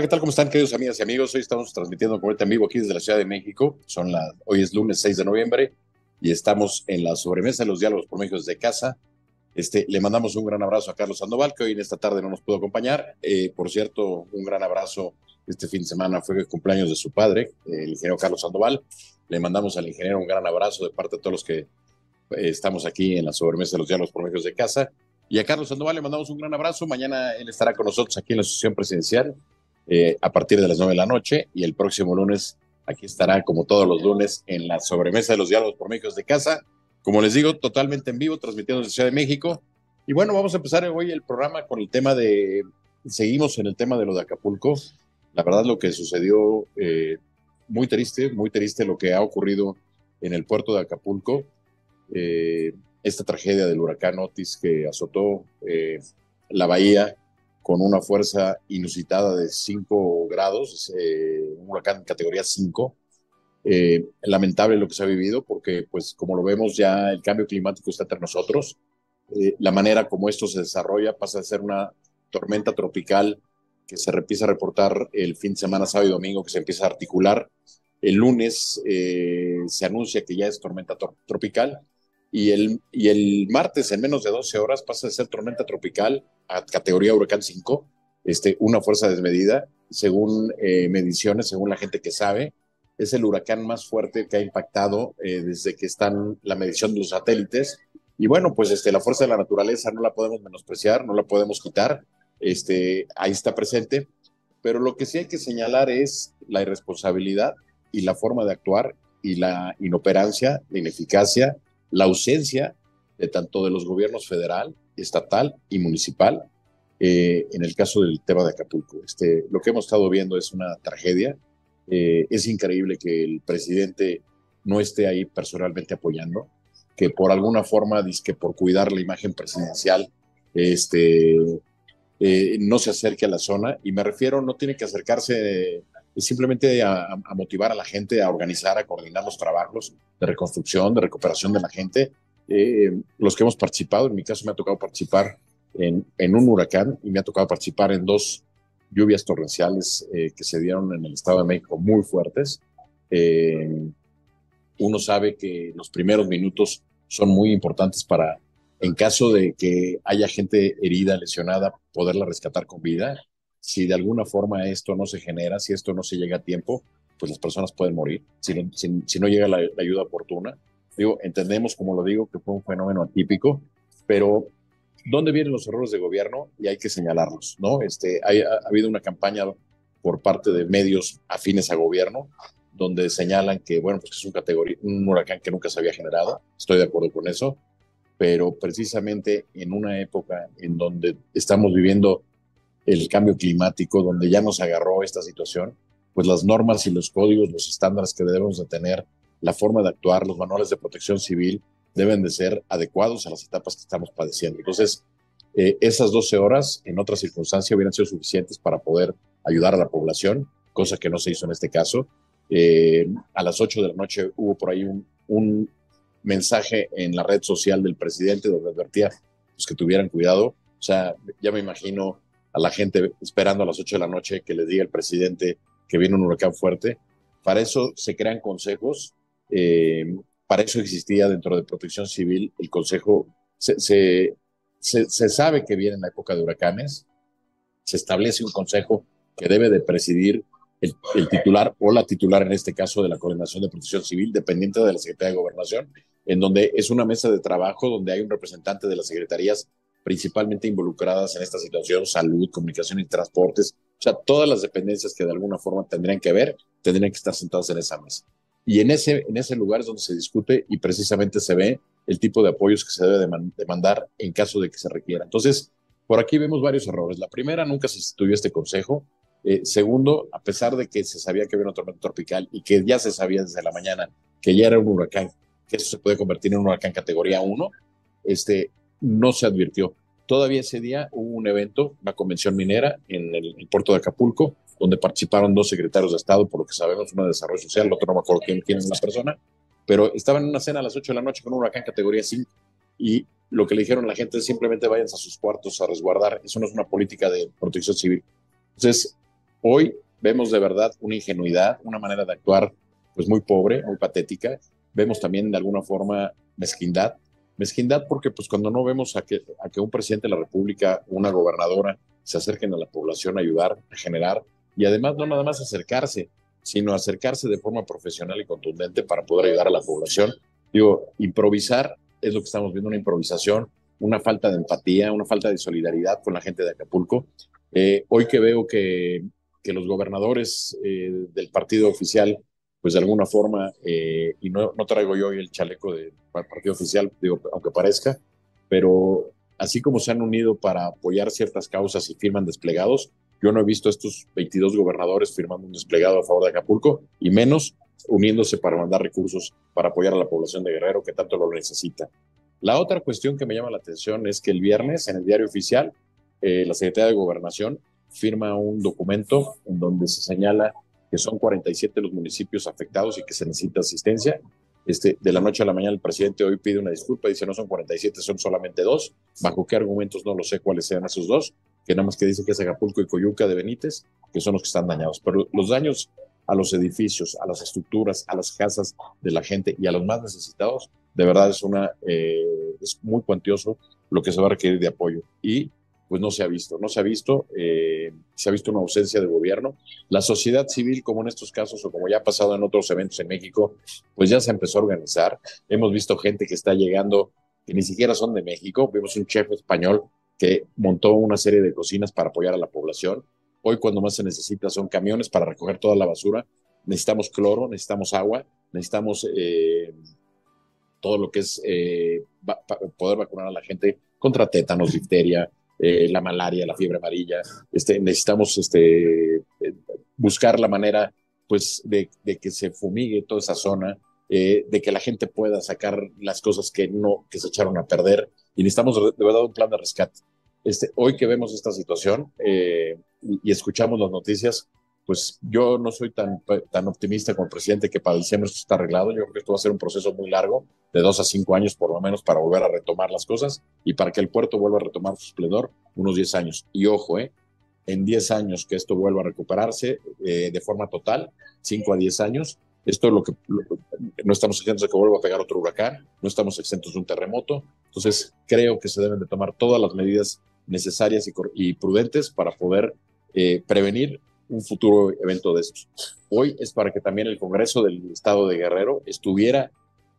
Hola, ¿qué tal? ¿Cómo están, queridos amigas y amigos? Hoy estamos transmitiendo en vivo aquí desde la Ciudad de México. Son las, hoy es lunes 6 de noviembre y estamos en la sobremesa de los diálogos por México desde casa. Este, le mandamos un gran abrazo a Carlos Sandoval, que hoy en esta tarde no nos pudo acompañar. Eh, por cierto, un gran abrazo. Este fin de semana fue el cumpleaños de su padre, el ingeniero Carlos Sandoval. Le mandamos al ingeniero un gran abrazo de parte de todos los que eh, estamos aquí en la sobremesa de los diálogos por México desde casa. Y a Carlos Sandoval le mandamos un gran abrazo. Mañana él estará con nosotros aquí en la Asociación Presidencial eh, a partir de las 9 de la noche y el próximo lunes aquí estará como todos los lunes en la sobremesa de los diálogos por México de casa. Como les digo, totalmente en vivo, transmitiendo desde Ciudad de México. Y bueno, vamos a empezar hoy el programa con el tema de, seguimos en el tema de lo de Acapulco. La verdad lo que sucedió, eh, muy triste, muy triste lo que ha ocurrido en el puerto de Acapulco. Eh, esta tragedia del huracán Otis que azotó la bahía con una fuerza inusitada de 5 grados, eh, un huracán categoría 5. Eh, lamentable lo que se ha vivido porque, pues, como lo vemos ya, el cambio climático está entre nosotros. Eh, la manera como esto se desarrolla pasa a ser una tormenta tropical que se empieza a reportar el fin de semana, sábado y domingo, que se empieza a articular. El lunes se anuncia que ya es tormenta tropical y el, y el martes, en menos de 12 horas, pasa de ser tormenta tropical a categoría huracán 5, este, una fuerza desmedida, según eh, mediciones, según la gente que sabe. Es el huracán más fuerte que ha impactado eh, desde que están la medición de los satélites. Y bueno, pues este, la fuerza de la naturaleza no la podemos menospreciar, no la podemos quitar. Este, ahí está presente. Pero lo que sí hay que señalar es la irresponsabilidad y la forma de actuar y la inoperancia, la ineficacia la ausencia de tanto de los gobiernos federal, estatal y municipal eh, en el caso del tema de Acapulco. Este, lo que hemos estado viendo es una tragedia. Eh, es increíble que el presidente no esté ahí personalmente apoyando, que por alguna forma, que por cuidar la imagen presidencial, este, eh, no se acerque a la zona. Y me refiero, no tiene que acercarse simplemente a, motivar a la gente, a organizar, a coordinar los trabajos de reconstrucción, de recuperación de la gente. Eh, los que hemos participado, en mi caso me ha tocado participar en, un huracán y me ha tocado participar en dos lluvias torrenciales eh, que se dieron en el Estado de México muy fuertes. Eh, uno sabe que los primeros minutos son muy importantes para, en caso de que haya gente herida, lesionada, poderla rescatar con vida si de alguna forma esto no se genera, si esto no se llega a tiempo, pues las personas pueden morir, si, no llega la, ayuda oportuna. Digo, entendemos, como lo digo, que fue un fenómeno atípico, pero ¿dónde vienen los errores de gobierno? Y hay que señalarlos, ¿no? Este, ha, habido una campaña por parte de medios afines a gobierno, donde señalan que, bueno, pues es un, huracán que nunca se había generado, estoy de acuerdo con eso, pero precisamente en una época en donde estamos viviendo el cambio climático, donde ya nos agarró esta situación, pues las normas y los códigos, los estándares que debemos de tener, la forma de actuar, los manuales de protección civil deben de ser adecuados a las etapas que estamos padeciendo. Entonces, eh, esas 12 horas en otra circunstancia hubieran sido suficientes para poder ayudar a la población, cosa que no se hizo en este caso. Eh, a las 8 de la noche hubo por ahí un, mensaje en la red social del presidente donde advertía pues, que tuvieran cuidado. O sea, ya me imagino a la gente esperando a las 8 de la noche que les diga el presidente que viene un huracán fuerte. Para eso se crean consejos, eh, para eso existía dentro de protección civil el consejo, se, se, se, sabe que viene en la época de huracanes, se establece un consejo que debe de presidir el, el, titular o la titular, en este caso de la Coordinación de Protección Civil, dependiente de la Secretaría de Gobernación, en donde es una mesa de trabajo donde hay un representante de las secretarías principalmente involucradas en esta situación, salud, comunicación y transportes, o sea, todas las dependencias que de alguna forma tendrían que ver, tendrían que estar sentadas en esa mesa. Y en ese, en ese lugar es donde se discute y precisamente se ve el tipo de apoyos que se debe demandar en caso de que se requiera. Entonces, por aquí vemos varios errores. La primera, nunca se instituyó este consejo. Eh, segundo, a pesar de que se sabía que había una tormenta tropical y que ya se sabía desde la mañana que ya era un huracán, que eso se puede convertir en un huracán categoría 1, este, no se advirtió. Todavía ese día hubo un evento, una convención minera en el, puerto de Acapulco, donde participaron dos secretarios de Estado, por lo que sabemos, uno de Desarrollo Social, el otro no me acuerdo quién, quién es la persona, pero estaban en una cena a las 8 de la noche con un huracán categoría 5 y lo que le dijeron a la gente es simplemente váyanse a sus cuartos a resguardar. Eso no es una política de protección civil. Entonces, Hoy vemos de verdad una ingenuidad, una manera de actuar pues muy pobre, muy patética. Vemos también de alguna forma mezquindad. Mezquindad porque pues cuando no vemos a que, a que un presidente de la República, una gobernadora, se acerquen a la población a ayudar, a generar, y además no nada más acercarse, sino acercarse de forma profesional y contundente para poder ayudar a la población. Digo, improvisar es lo que estamos viendo, una improvisación, una falta de empatía, una falta de solidaridad con la gente de Acapulco. Eh, hoy que veo que, que los gobernadores eh, del partido oficial, pues de alguna forma, eh, y no, traigo yo hoy el chaleco del partido oficial, digo, aunque parezca, pero así como se han unido para apoyar ciertas causas y firman desplegados, yo no he visto a estos 22 gobernadores firmando un desplegado a favor de Acapulco y menos uniéndose para mandar recursos para apoyar a la población de Guerrero que tanto lo necesita. La otra cuestión que me llama la atención es que el viernes en el diario oficial eh, la Secretaría de Gobernación firma un documento en donde se señala que son 47 los municipios afectados y que se necesita asistencia. Este, de la noche a la mañana el presidente hoy pide una disculpa, dice no son 47, son solamente dos. ¿Bajo qué argumentos? No lo sé cuáles sean esos dos, que nada más que dice que es Acapulco y Coyuca de Benítez, que son los que están dañados. Pero los daños a los edificios, a las estructuras, a las casas de la gente y a los más necesitados, de verdad es, una, eh, es muy cuantioso lo que se va a requerir de apoyo. Y pues no se ha visto, no se ha visto, eh, se ha visto una ausencia de gobierno. La sociedad civil, como en estos casos o como ya ha pasado en otros eventos en México, pues ya se empezó a organizar. Hemos visto gente que está llegando que ni siquiera son de México. Vimos un chef español que montó una serie de cocinas para apoyar a la población. Hoy cuando más se necesita son camiones para recoger toda la basura. Necesitamos cloro, necesitamos agua, necesitamos eh, todo lo que es eh, poder vacunar a la gente contra tétanos, difteria, eh, la malaria, la fiebre amarilla. Este, necesitamos este, eh, buscar la manera pues, de, que se fumigue toda esa zona, eh, de que la gente pueda sacar las cosas que, no, que se echaron a perder. Y necesitamos de verdad un plan de rescate. Este, hoy que vemos esta situación y, escuchamos las noticias, pues yo no soy tan, tan optimista como el presidente que para diciembre esto está arreglado. Yo creo que esto va a ser un proceso muy largo, de dos a cinco años por lo menos, para volver a retomar las cosas y para que el puerto vuelva a retomar su esplendor, unos 10 años. Y ojo, ¿eh? en 10 años que esto vuelva a recuperarse eh, de forma total, 5 a 10 años, esto es lo que no estamos exentos de que vuelva a pegar otro huracán, no estamos exentos de un terremoto. Entonces, creo que se deben de tomar todas las medidas necesarias y, prudentes para poder eh, prevenir un futuro evento de estos. Hoy es para que también el Congreso del Estado de Guerrero estuviera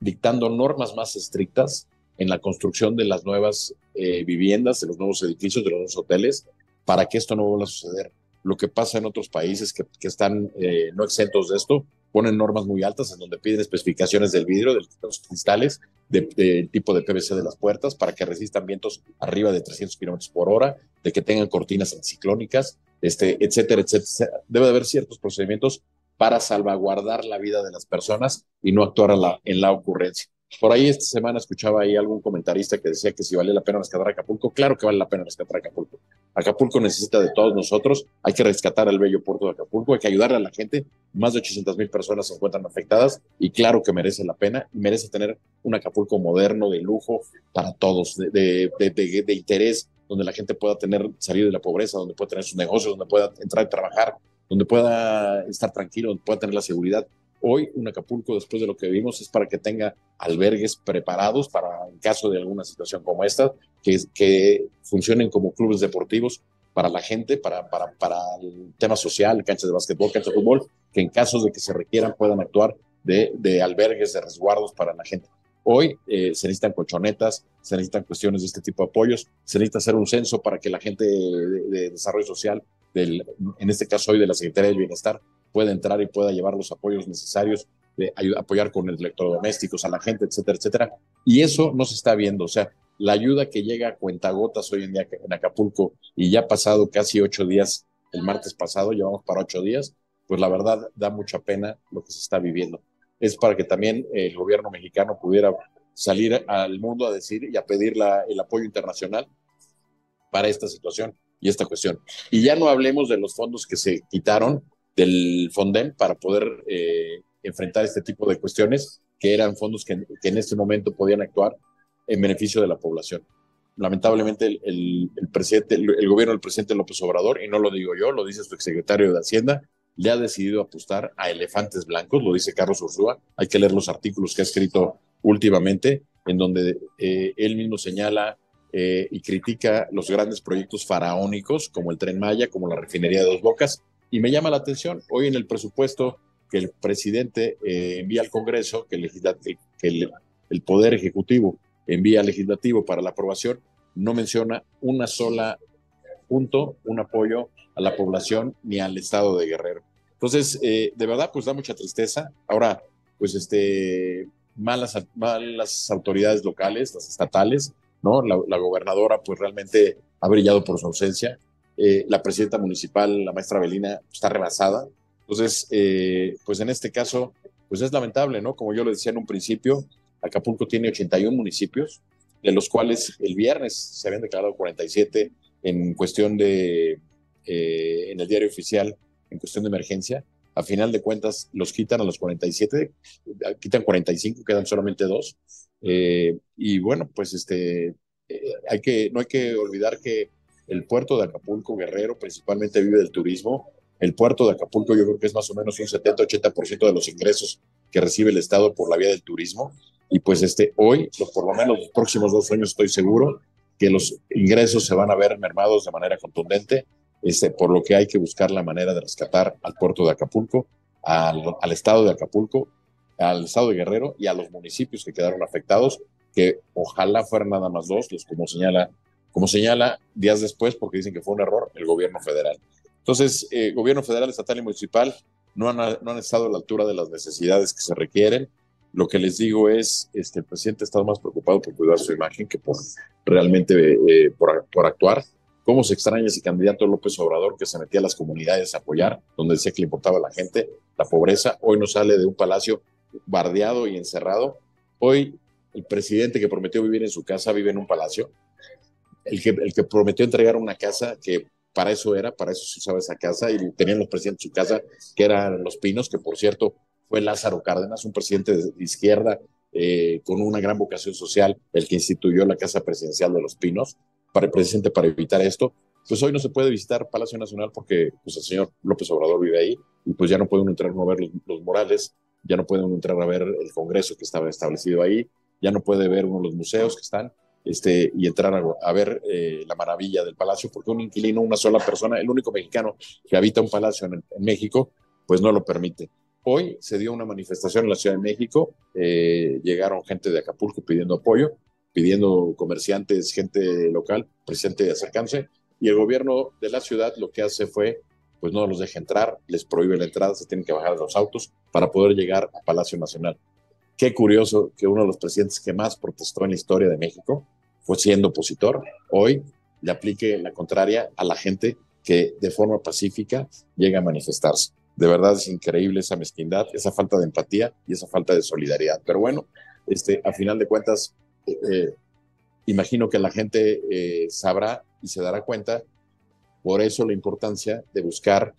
dictando normas más estrictas en la construcción de las nuevas eh, viviendas, de los nuevos edificios, de los nuevos hoteles, para que esto no vuelva a suceder. Lo que pasa en otros países que, están eh, no exentos de esto, ponen normas muy altas en donde piden especificaciones del vidrio, de los cristales, del tipo de PVC de las puertas para que resistan vientos arriba de 300 kilómetros por hora, de que tengan cortinas anticiclónicas, este, etcétera, etcétera. Debe de haber ciertos procedimientos para salvaguardar la vida de las personas y no actuar la, en la ocurrencia. Por ahí esta semana escuchaba ahí algún comentarista que decía que si vale la pena rescatar Acapulco. Claro que vale la pena rescatar Acapulco. Acapulco necesita de todos nosotros. Hay que rescatar el bello puerto de Acapulco. Hay que ayudarle a la gente. Más de 800 mil personas se encuentran afectadas y claro que merece la pena. Y merece tener un Acapulco moderno, de lujo, para todos, de, interés, donde la gente pueda tener salir de la pobreza, donde pueda tener sus negocios, donde pueda entrar y trabajar, donde pueda estar tranquilo, donde pueda tener la seguridad. Hoy un Acapulco, después de lo que vimos, es para que tenga albergues preparados para, en caso de alguna situación como esta, que, funcionen como clubes deportivos para la gente, para, para, para el tema social, canchas de básquetbol, canchas de fútbol, que en caso de que se requieran puedan actuar de, de albergues, de resguardos para la gente. Hoy eh, se necesitan colchonetas, se necesitan cuestiones de este tipo de apoyos, se necesita hacer un censo para que la gente de, de desarrollo social, del, en este caso hoy de la Secretaría del Bienestar, pueda entrar y pueda llevar los apoyos necesarios, de apoyar con electrodomésticos a la gente, etcétera, etcétera. Y eso no se está viendo. O sea, la ayuda que llega a cuentagotas hoy en día en Acapulco y ya ha pasado casi ocho días, el martes pasado, llevamos para ocho días, pues la verdad da mucha pena lo que se está viviendo. Es para que también el gobierno mexicano pudiera salir al mundo a decir y a pedir la, el apoyo internacional para esta situación y esta cuestión. Y ya no hablemos de los fondos que se quitaron del Fonden para poder eh, enfrentar este tipo de cuestiones, que eran fondos que, en este momento podían actuar en beneficio de la población. lamentablemente el, presidente, el, gobierno del presidente López Obrador, y no lo digo yo, lo dice su exsecretario de Hacienda, le ha decidido apostar a elefantes blancos, lo dice Carlos Ursúa, hay que leer los artículos que ha escrito últimamente, en donde eh, él mismo señala eh, y critica los grandes proyectos faraónicos como el tren Maya, como la refinería de Dos Bocas, y me llama la atención, hoy en el presupuesto que el presidente eh, envía al Congreso, que, el, que Poder Ejecutivo envía al Legislativo para la aprobación, no menciona una sola punto, un apoyo a la población ni al Estado de Guerrero. Entonces, eh, de verdad, pues da mucha tristeza. Ahora, pues este, malas, malas autoridades locales, las estatales, ¿no? La, la gobernadora, pues realmente ha brillado por su ausencia. Eh, la presidenta municipal, la maestra Belina, está rebasada. Entonces, eh, pues en este caso, pues es lamentable, ¿no? Como yo le decía en un principio, Acapulco tiene 81 municipios, de los cuales el viernes se habían declarado 47 en cuestión de, eh, en el diario oficial, en cuestión de emergencia. A final de cuentas, los quitan a los 47, quitan 45, quedan solamente dos. y bueno, pues este, hay que, no hay que olvidar que el puerto de Acapulco, Guerrero, principalmente vive del turismo. El puerto de Acapulco yo creo que es más o menos un 70-80% de los ingresos que recibe el Estado por la vía del turismo. Y pues este, hoy, por lo menos los próximos dos años estoy seguro que los ingresos se van a ver mermados de manera contundente, este, por lo que hay que buscar la manera de rescatar al puerto de Acapulco, al, al estado de Acapulco, al estado de Guerrero y a los municipios que quedaron afectados, que ojalá fueran nada más dos, los como señala como señala días después, porque dicen que fue un error, el gobierno federal. Entonces, eh, gobierno federal, estatal y municipal no han, estado a la altura de las necesidades que se requieren. Lo que les digo es, este, el presidente ha estado más preocupado por cuidar su imagen que por realmente eh, por, actuar. ¿Cómo se extraña ese candidato López Obrador que se metía a las comunidades a apoyar, donde decía que le importaba a la gente la pobreza? Hoy no sale de un palacio bardeado y encerrado. Hoy el presidente que prometió vivir en su casa vive en un palacio el que, prometió entregar una casa que para eso era, para eso se usaba esa casa y tenían los presidentes su casa, que eran Los Pinos, que por cierto fue Lázaro Cárdenas, un presidente de izquierda eh, con una gran vocación social, el que instituyó la casa presidencial de Los Pinos, para el presidente para evitar esto. Pues hoy no se puede visitar Palacio Nacional porque pues, el señor López Obrador vive ahí y pues ya no puede uno entrar a ver los, Morales, ya no puede uno entrar a ver el Congreso que estaba establecido ahí, ya no puede ver uno los museos que están, este, y entrar a, ver eh, la maravilla del palacio, porque un inquilino, una sola persona, el único mexicano que habita un palacio en, México, pues no lo permite. Hoy se dio una manifestación en la Ciudad de México, eh, llegaron gente de Acapulco pidiendo apoyo, pidiendo comerciantes, gente local, presente de acercarse, y el gobierno de la ciudad lo que hace fue, pues no los deja entrar, les prohíbe la entrada, se tienen que bajar los autos para poder llegar a Palacio Nacional. Qué curioso que uno de los presidentes que más protestó en la historia de México fue siendo opositor, hoy le aplique la contraria a la gente que de forma pacífica llega a manifestarse. De verdad es increíble esa mezquindad, esa falta de empatía y esa falta de solidaridad. Pero bueno, este, a final de cuentas, eh, eh, imagino que la gente eh, sabrá y se dará cuenta. Por eso la importancia de buscar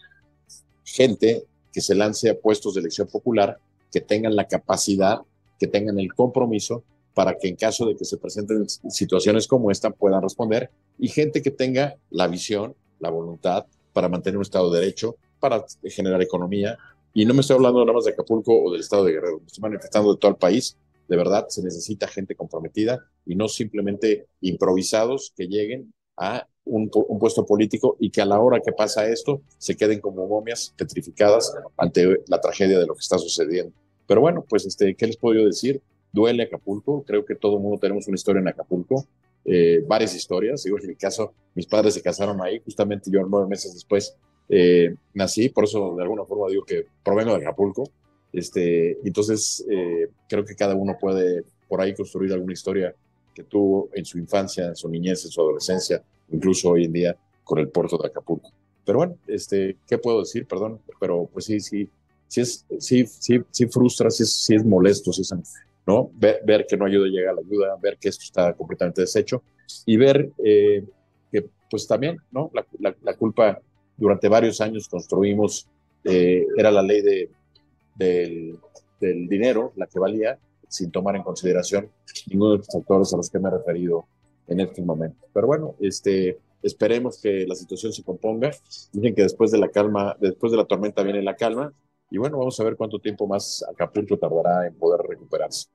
gente que se lance a puestos de elección popular, que tengan la capacidad que tengan el compromiso para que en caso de que se presenten situaciones como esta puedan responder y gente que tenga la visión, la voluntad para mantener un Estado de Derecho, para generar economía. Y no me estoy hablando nada más de Acapulco o del Estado de Guerrero, me estoy manifestando de todo el país. De verdad, se necesita gente comprometida y no simplemente improvisados que lleguen a un, un, puesto político y que a la hora que pasa esto se queden como momias petrificadas ante la tragedia de lo que está sucediendo. Pero bueno, pues, este, ¿qué les puedo decir? Duele Acapulco, creo que todo el mundo tenemos una historia en Acapulco, eh, varias historias. Digo, en mi caso, mis padres se casaron ahí, justamente yo nueve meses después eh, nací, por eso de alguna forma digo que provengo de Acapulco. Este, entonces, eh, creo que cada uno puede por ahí construir alguna historia que tuvo en su infancia, en su niñez, en su adolescencia, incluso hoy en día con el puerto de Acapulco. Pero bueno, este, ¿qué puedo decir? Perdón, pero pues sí, sí, sí, es, sí, sí, sí frustra, sí es, es molesto, sí es, ¿no? Ver, que no ayuda a llegar la ayuda, ver que esto está completamente deshecho y ver eh, que pues también, ¿no? La, culpa durante varios años construimos, eh, era la ley de, del, del, dinero, la que valía, sin tomar en consideración ninguno de los factores a los que me he referido en este momento. Pero bueno, este, esperemos que la situación se componga. Dicen que después de la calma, después de la tormenta viene la calma. Y bueno, vamos a ver cuánto tiempo más Acapulco tardará en poder recuperarse.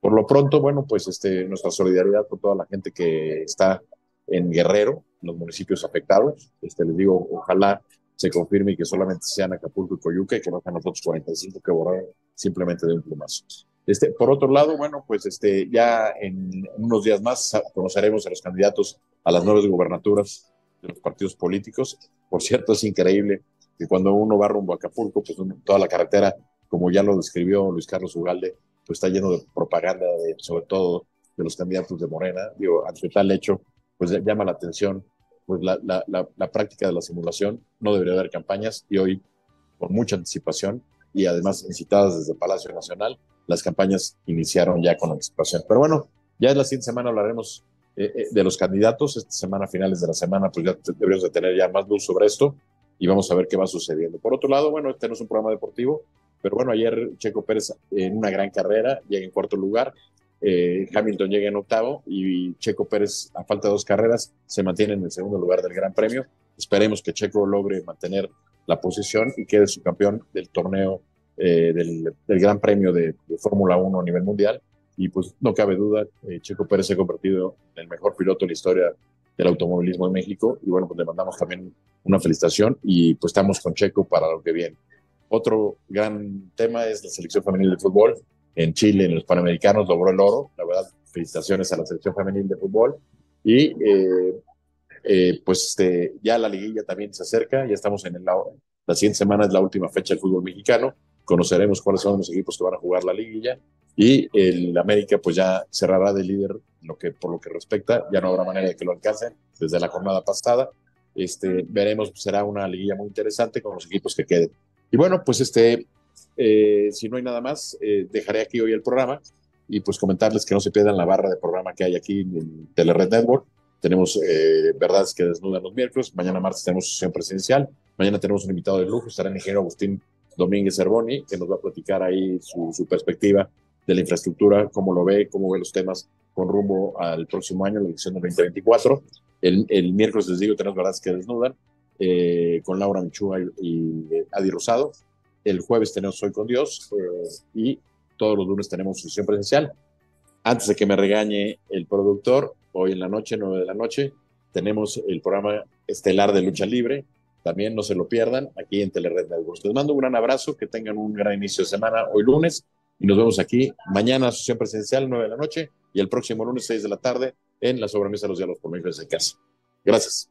Por lo pronto, bueno, pues este, nuestra solidaridad con toda la gente que está en Guerrero, los municipios afectados. Este, les digo, ojalá se confirme que solamente sean Acapulco y Coyuca y que no sean nosotros 45 que borraron simplemente de un plumazo. Este, por otro lado, bueno, pues este, ya en unos días más conoceremos a los candidatos a las nuevas gubernaturas de los partidos políticos. Por cierto, es increíble que cuando uno va rumbo a Acapulco, pues toda la carretera, como ya lo describió Luis Carlos Ugalde, pues está lleno de propaganda, de, sobre todo de los candidatos de Morena. Digo, ante tal hecho, pues llama la atención pues la, la, la, práctica de la simulación. No debería haber campañas y hoy, con mucha anticipación y además incitadas desde Palacio Nacional, las campañas iniciaron ya con anticipación. Pero bueno, ya en la siguiente semana hablaremos eh, eh, de los candidatos. Esta semana, finales de la semana, pues ya deberíamos de tener ya más luz sobre esto y vamos a ver qué va sucediendo. Por otro lado, bueno, este no es un programa deportivo, pero bueno, ayer Checo Pérez en una gran carrera llega en cuarto lugar, eh, Hamilton llega en octavo y Checo Pérez, a falta de dos carreras, se mantiene en el segundo lugar del Gran Premio. Esperemos que Checo logre mantener la posición y quede su campeón del torneo eh, del, Gran Premio de, Fórmula 1 a nivel mundial. Y pues no cabe duda, eh, Checo Pérez se ha convertido en el mejor piloto en la historia del automovilismo en México. Y bueno, pues le mandamos también una felicitación y pues estamos con Checo para lo que viene. Otro gran tema es la selección femenil de fútbol. En Chile, en los Panamericanos, logró el oro. La verdad, felicitaciones a la selección femenil de fútbol. Y eh, eh, pues este, ya la liguilla también se acerca. Ya estamos en el, la siguiente semana, es la última fecha del fútbol mexicano. Conoceremos cuáles son los equipos que van a jugar la liguilla. Y el América, pues ya cerrará de líder lo que, por lo que respecta. Ya no habrá manera de que lo alcancen desde la jornada pasada. Este, veremos, será una liguilla muy interesante con los equipos que queden. Y bueno, pues este, eh, si no hay nada más, eh, dejaré aquí hoy el programa y pues comentarles que no se pierdan la barra de programa que hay aquí en Telered Network. Tenemos eh, Verdades que desnudan los miércoles, mañana martes tenemos sesión presidencial, mañana tenemos un invitado de lujo, estará el ingeniero Agustín Domínguez Herboni, que nos va a platicar ahí su, perspectiva de la infraestructura, cómo lo ve, cómo ve los temas con rumbo al próximo año, la elección del 2024. El, el miércoles les digo, tenemos Verdades que desnudan, eh, con Laura Michúa y, Adi Rosado. El jueves tenemos Soy con Dios eh, y todos los lunes tenemos sesión presencial. Antes de que me regañe el productor, hoy en la noche, 9 de la noche, tenemos el programa estelar de lucha libre. También no se lo pierdan aquí en Telered Networks. Les mando un gran abrazo, que tengan un gran inicio de semana hoy lunes y nos vemos aquí mañana, sesión presencial, 9 de la noche y el próximo lunes, 6 de la tarde, en la sobremesa de los diálogos por medio de casa. Gracias.